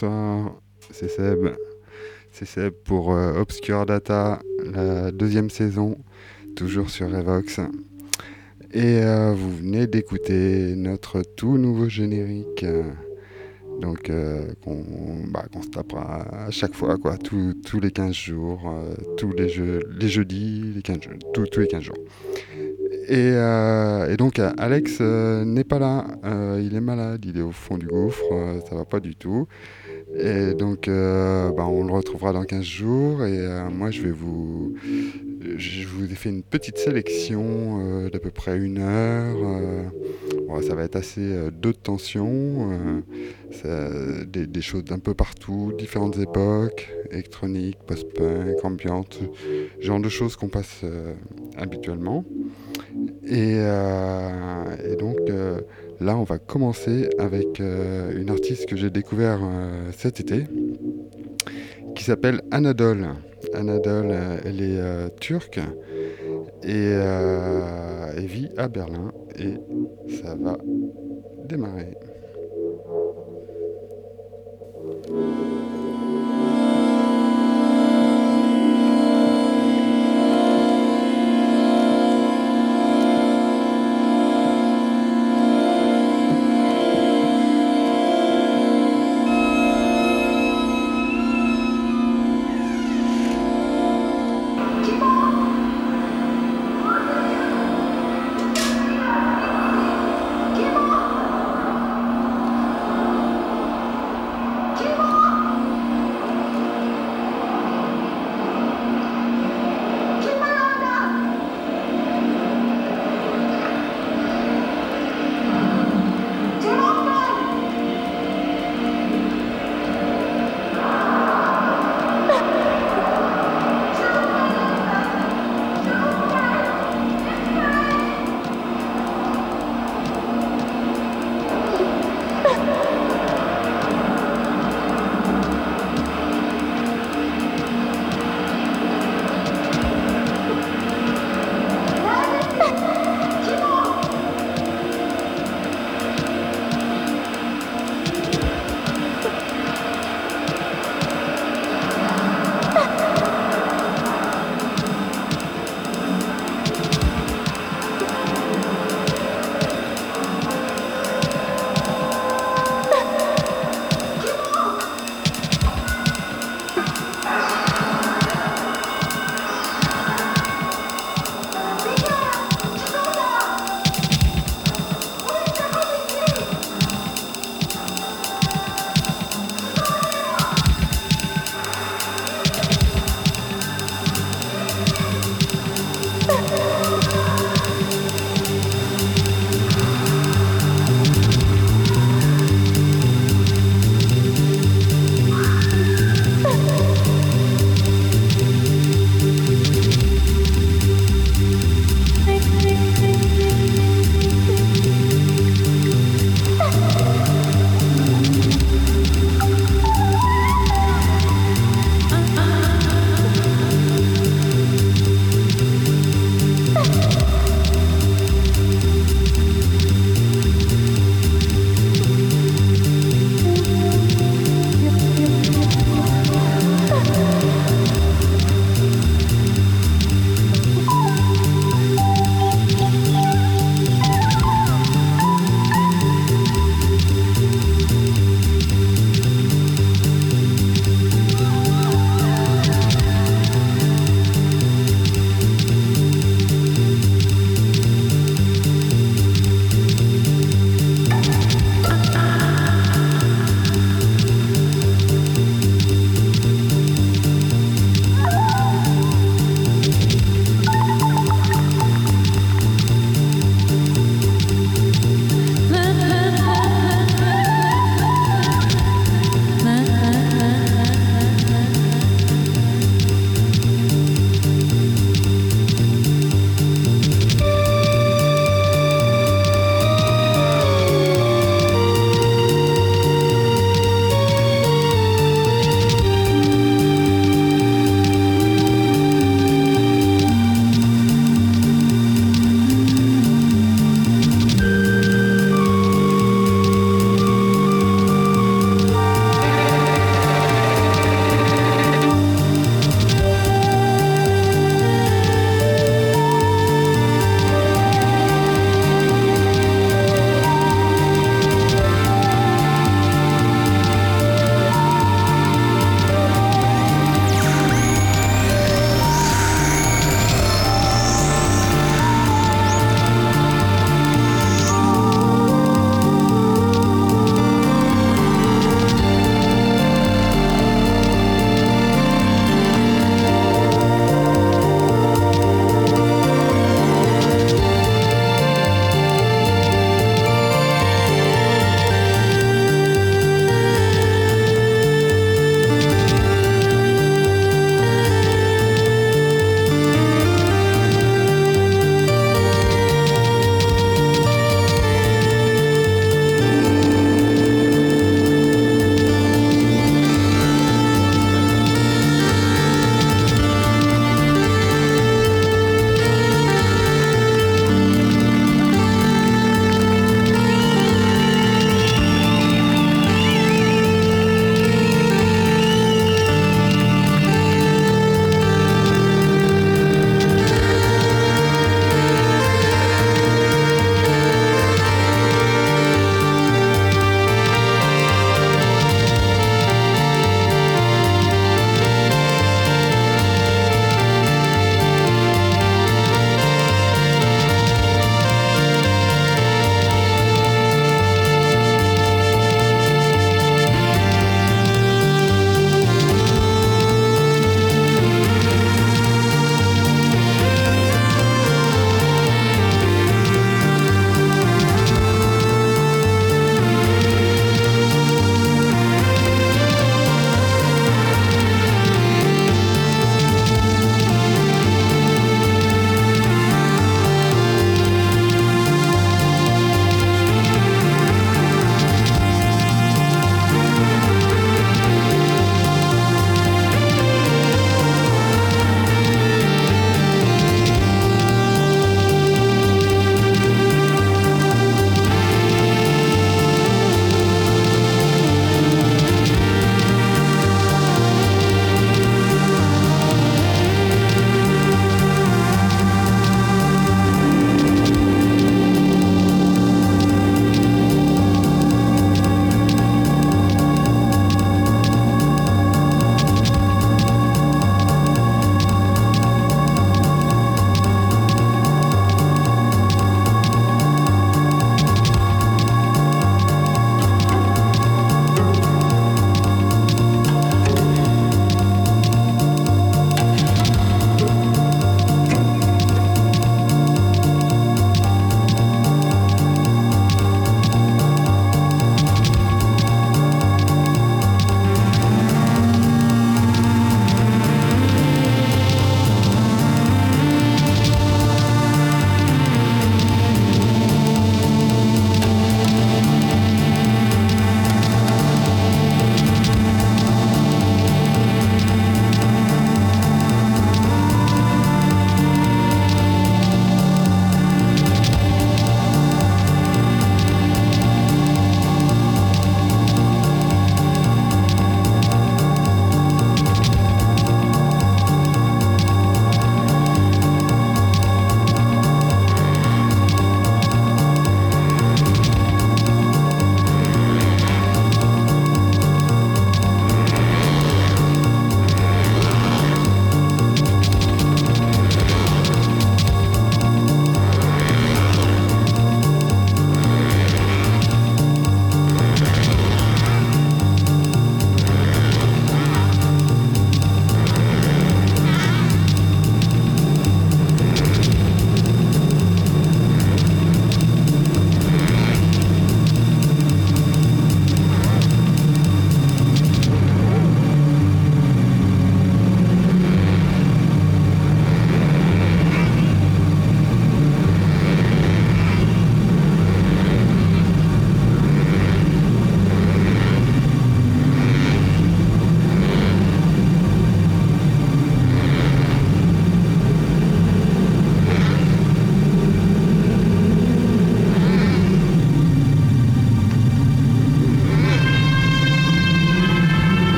Bonsoir, c'est Seb. C'est Seb pour euh, Obscure Data, la deuxième saison, toujours sur Revox. Et euh, vous venez d'écouter notre tout nouveau générique. euh, donc, qu'on bah, se tapera à chaque fois, quoi, tous tous les 15 jours, tous les, jeux, les jeudis, les 15 jours, tous, tous les 15 jours. Et, et donc, Alex n'est pas là, il est malade, il est au fond du gouffre, ça va pas du tout. Et donc, euh, bah, on le retrouvera dans 15 jours. Et euh, moi, je vais vous. Je vous ai fait une petite sélection euh, d'à peu près une heure. euh, bon, ça va être assez de tension. des, choses d'un peu partout, différentes époques, électronique, post-punk, ambiante, genre de choses qu'on passe habituellement. Et, et donc. Là, on va commencer avec euh, une artiste que j'ai découvert euh, cet été, qui s'appelle Anadol. Anadol, euh, elle est turque et vit à Berlin et ça va démarrer.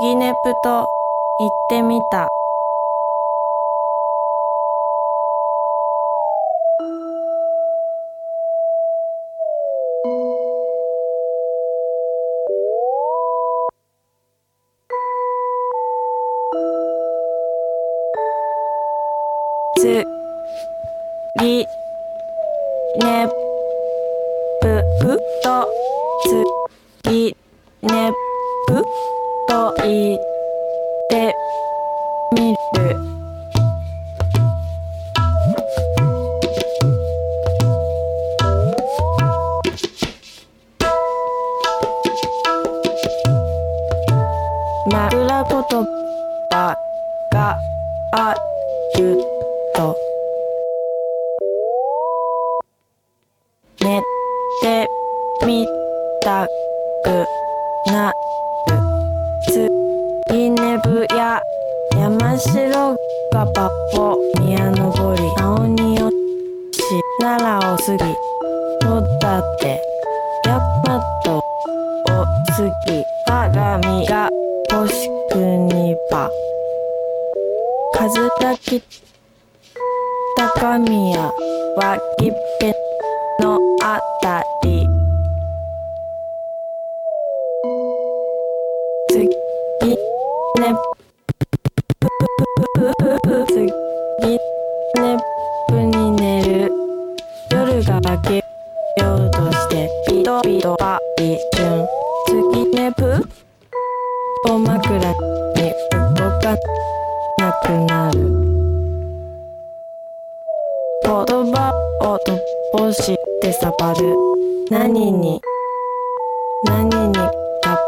ギネプと行ってみた。ぽ枕に動かなくなる。言葉を突破して触る。何に何にか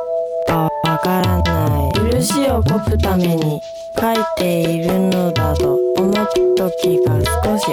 わからない。許しをこくために書いているのだと思った時が少し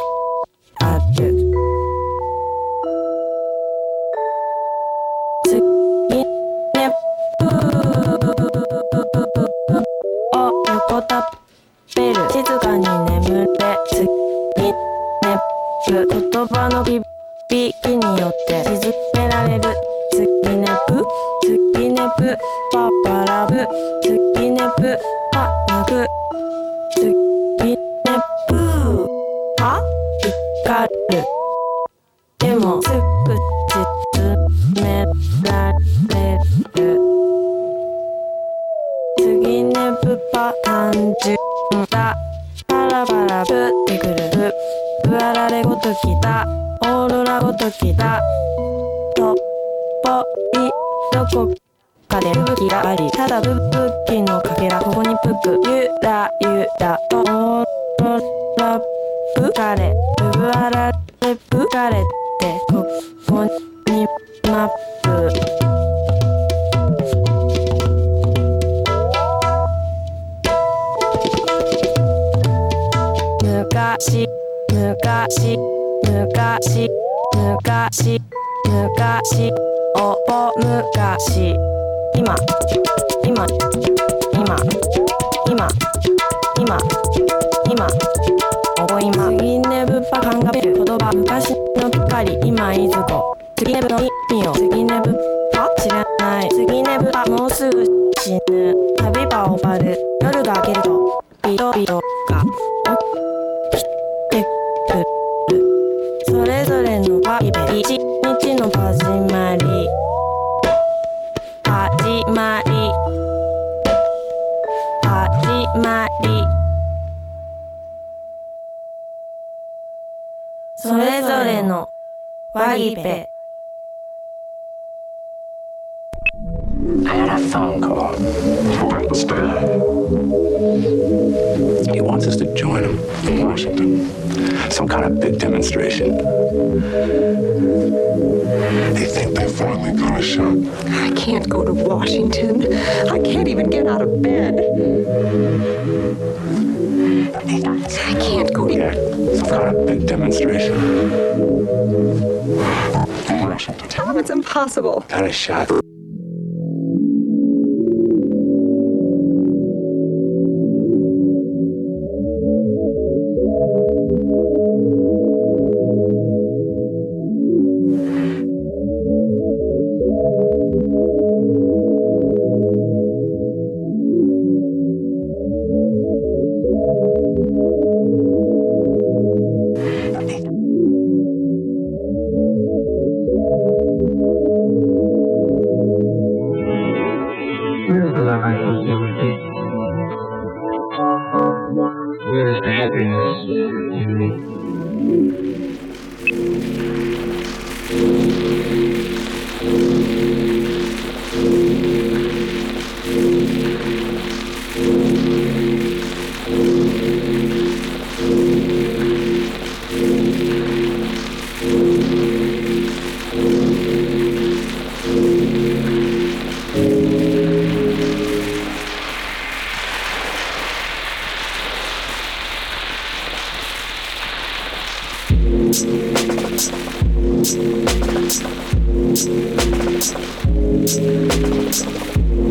プルそれぞれのパイベ一日の始まり。始まり。始まり。それぞれのワギベ demonstration. They think they finally got a shot. I can't go to Washington. I can't even get out of bed. I can't go to. Yeah, stop that demonstration. Washington. Tell them it's impossible. Got a shot.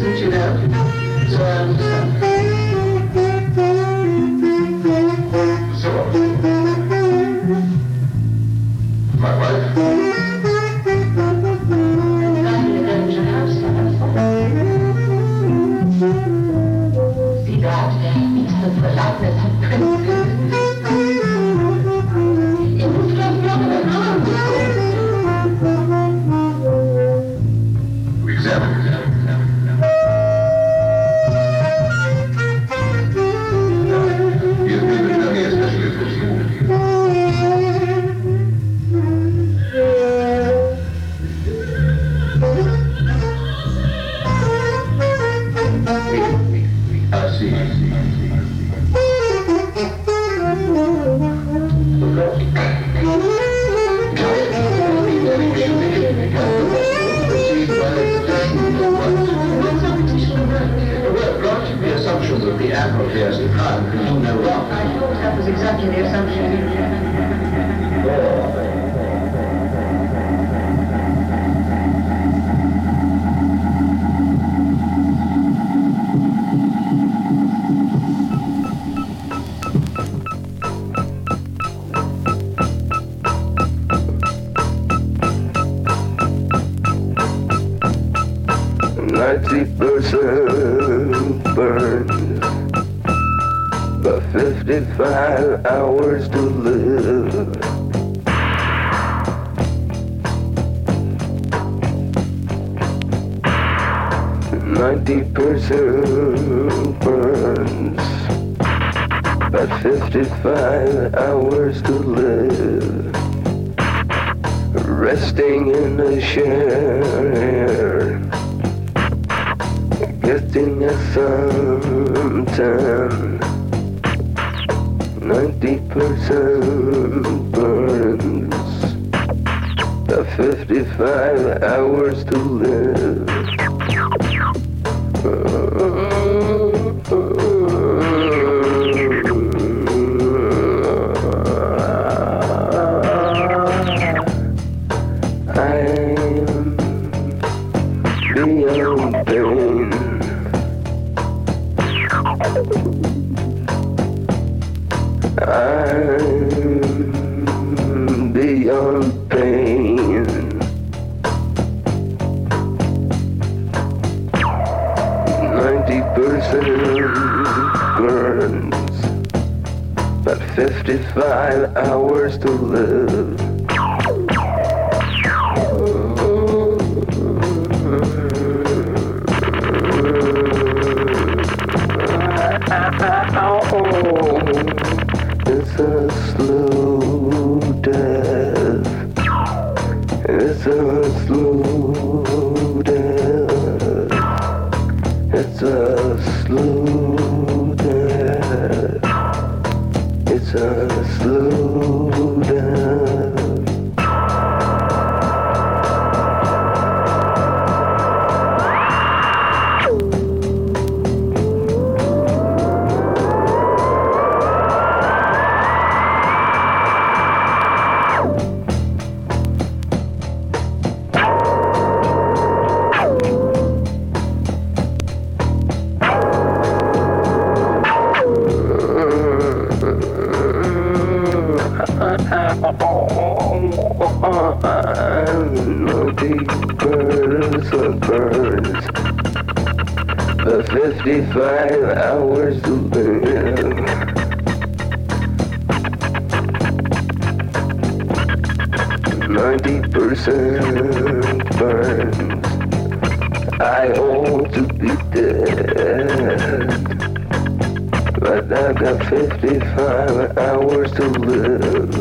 to the soil. deeper sun burns. The 55 hours to live. Uh, five hours to live. Oh, it's a slow death. It's a slow death. It's a slow death. It's a I want to be dead. But I've got 55 hours to live.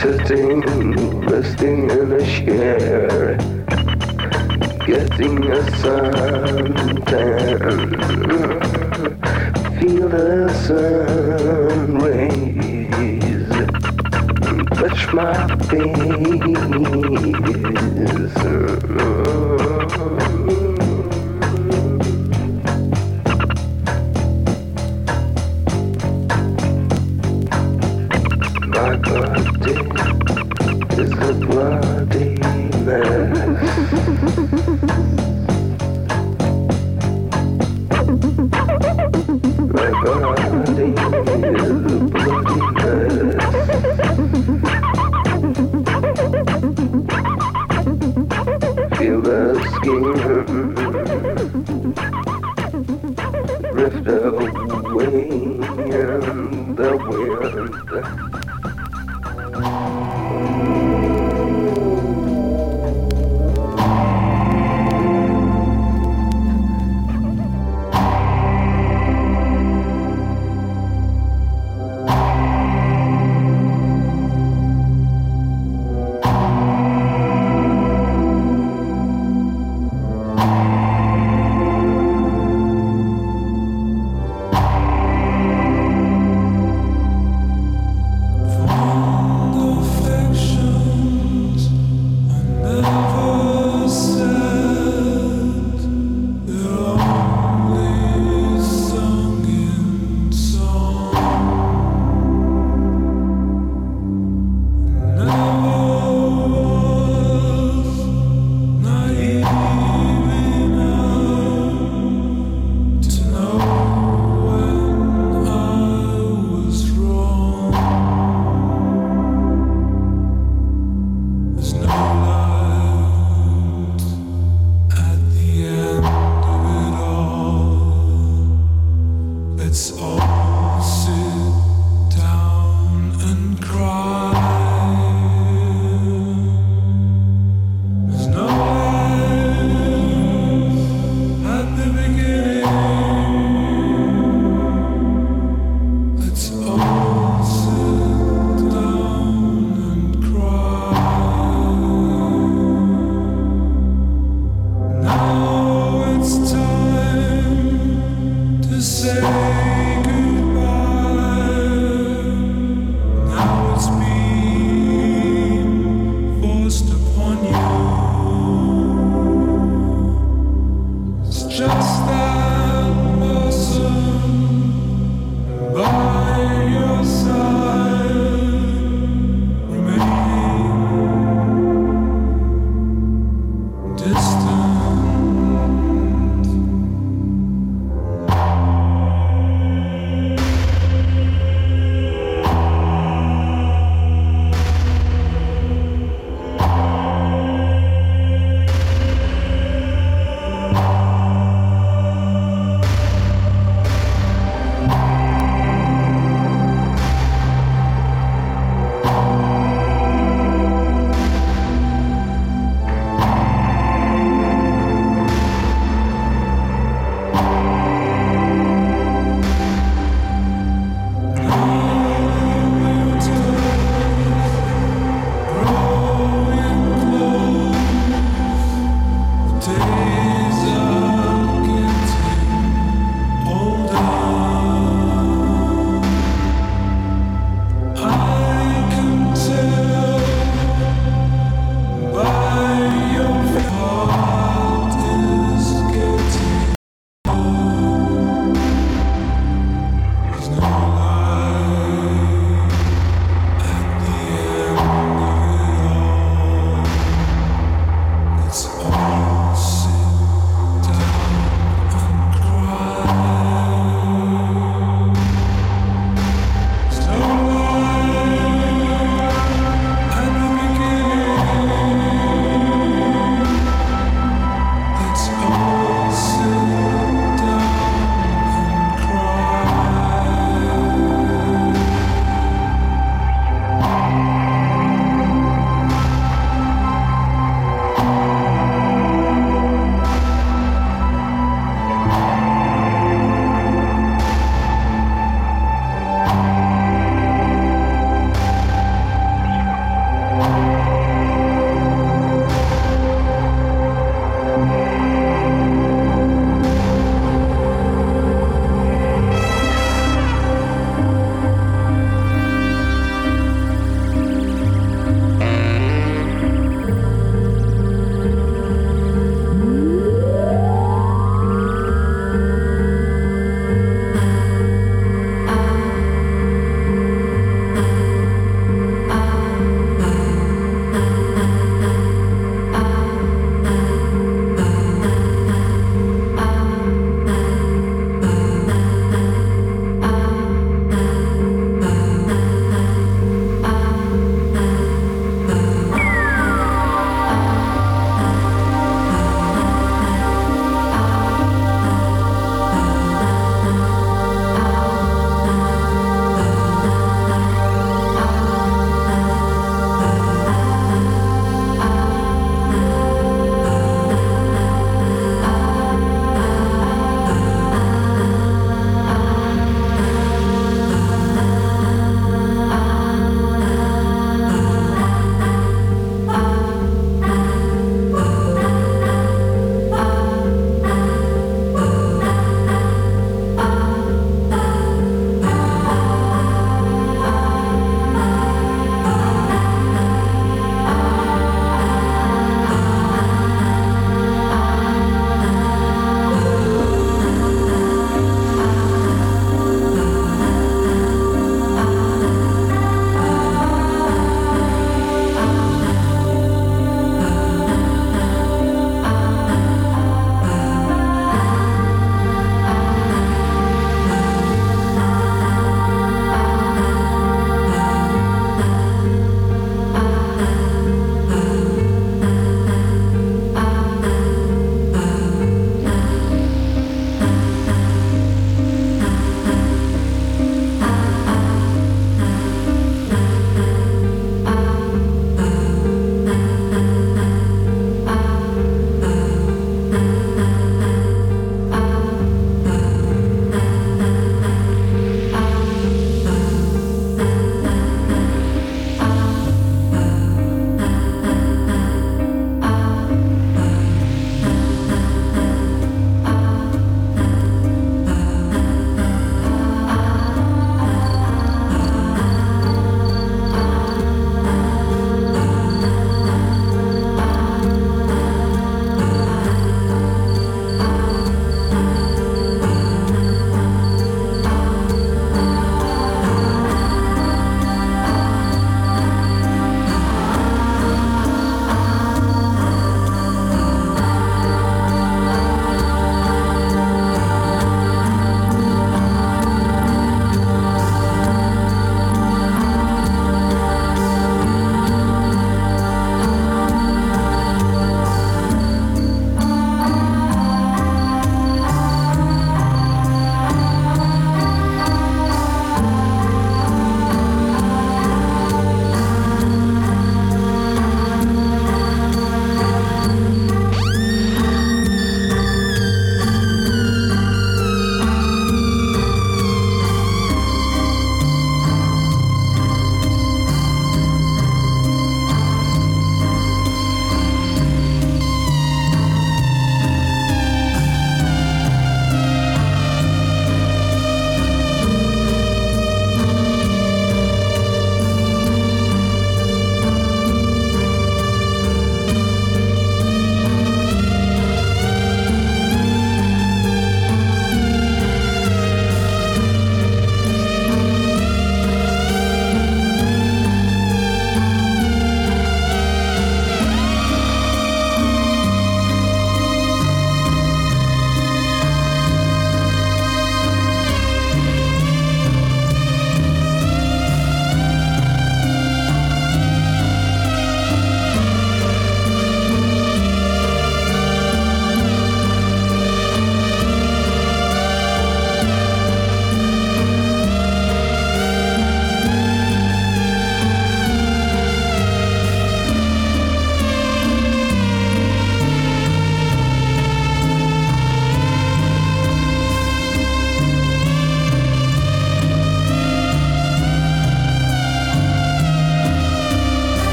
Sitting, resting in a chair, getting a suntan, feel the sun rays touch my fingers.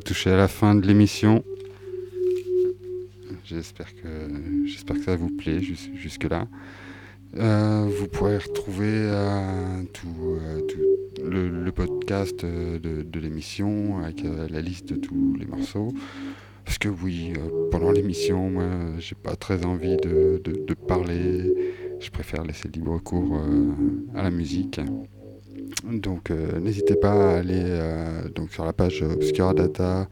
Commence à à la fin de l'émission. J'espère que, j'espère que ça vous plaît jus- jusque-là. Euh, vous pourrez retrouver euh, tout, euh, tout le, podcast de, l'émission avec la liste de tous les morceaux. Parce que oui, pendant l'émission, moi, j'ai pas très envie de, de- parler. Je préfère laisser libre cours à la musique. Donc euh, n'hésitez pas à aller euh, sur la page Obscura Data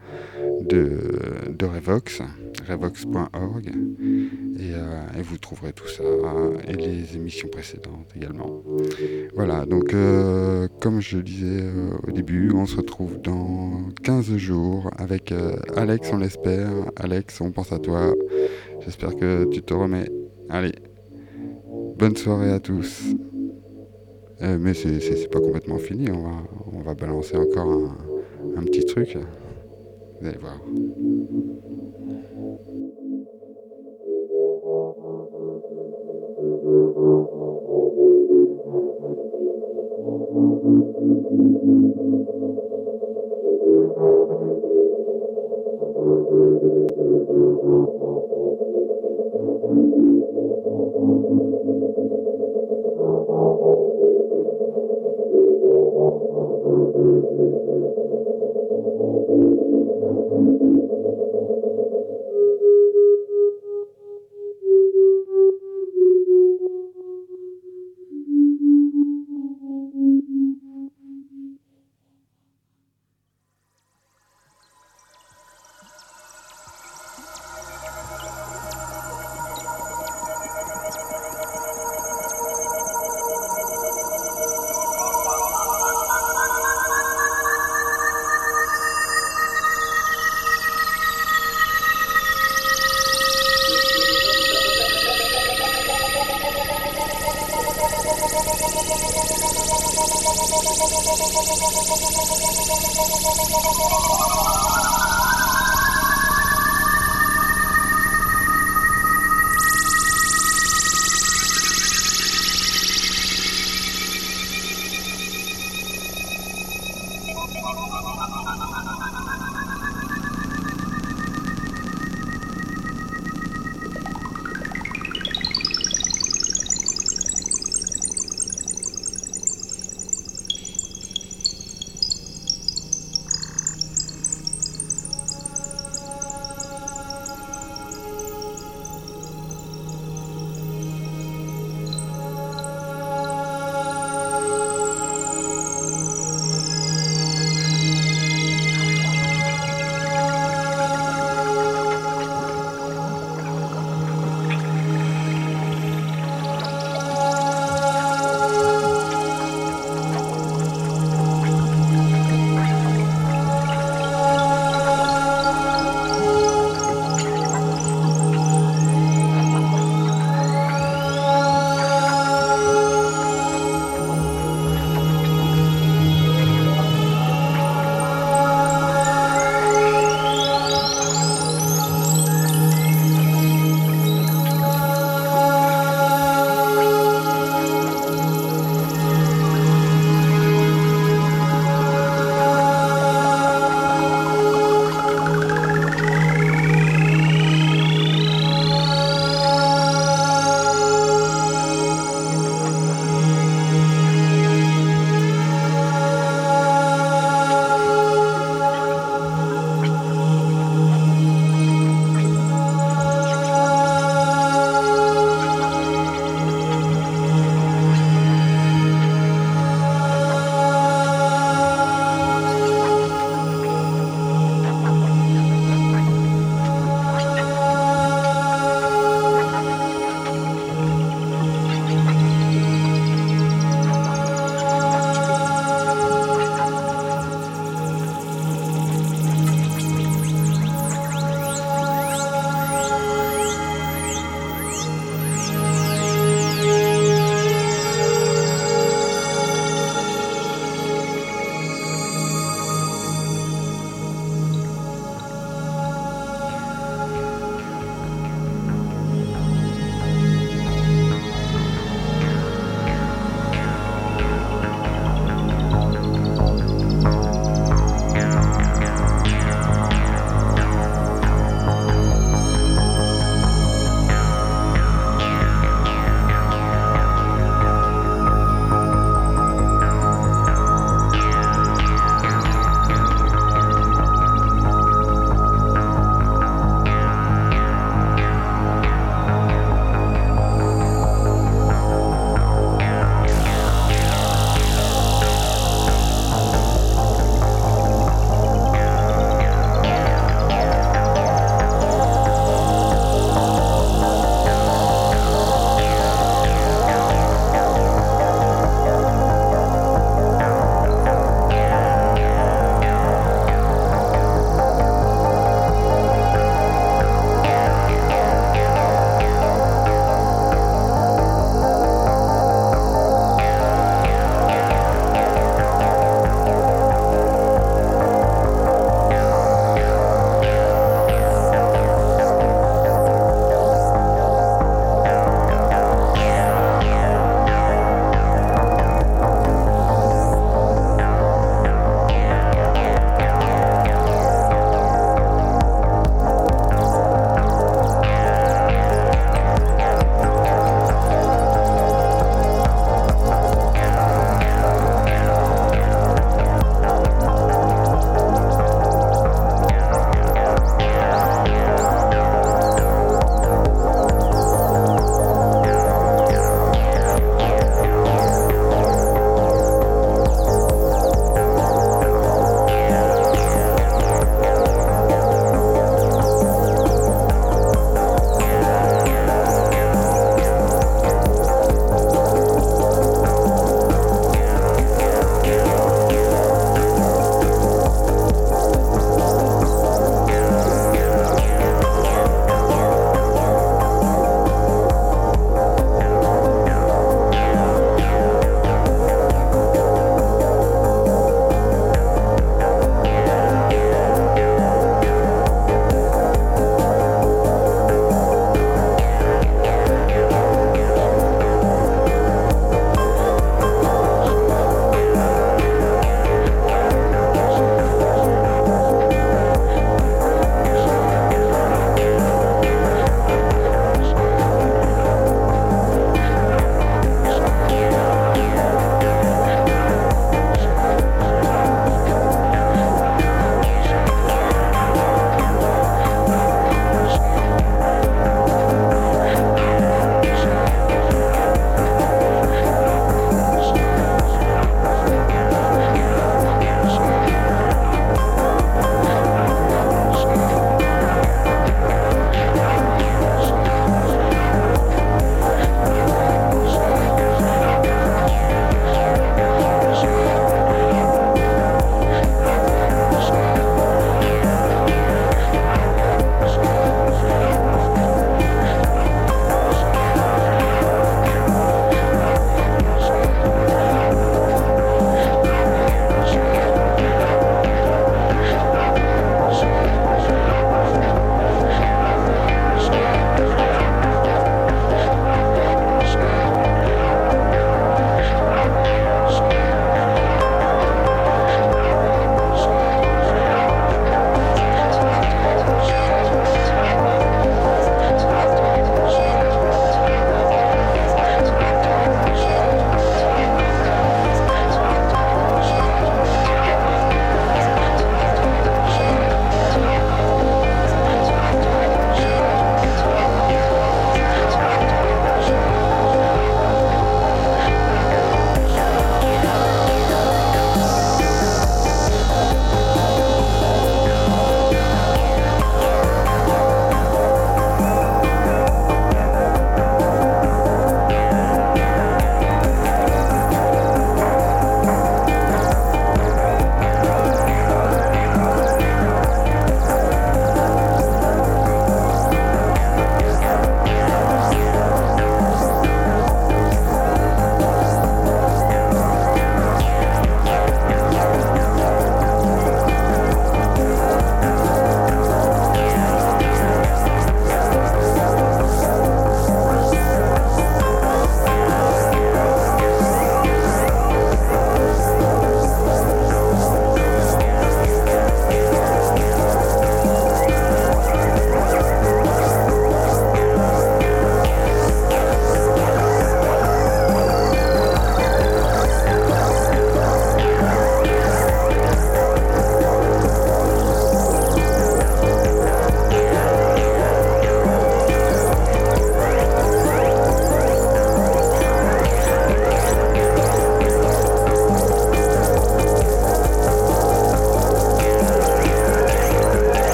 de, Revox, revox.org, et, euh, et vous trouverez tout ça, et les émissions précédentes également. Voilà, donc comme je disais au début, on se retrouve dans 15 jours avec Alex, on l'espère. Alex, on pense à toi. J'espère que tu te remets. Allez, bonne soirée à tous. Euh, mais c'est pas complètement fini, on va, on va balancer encore un, petit truc. Vous allez voir.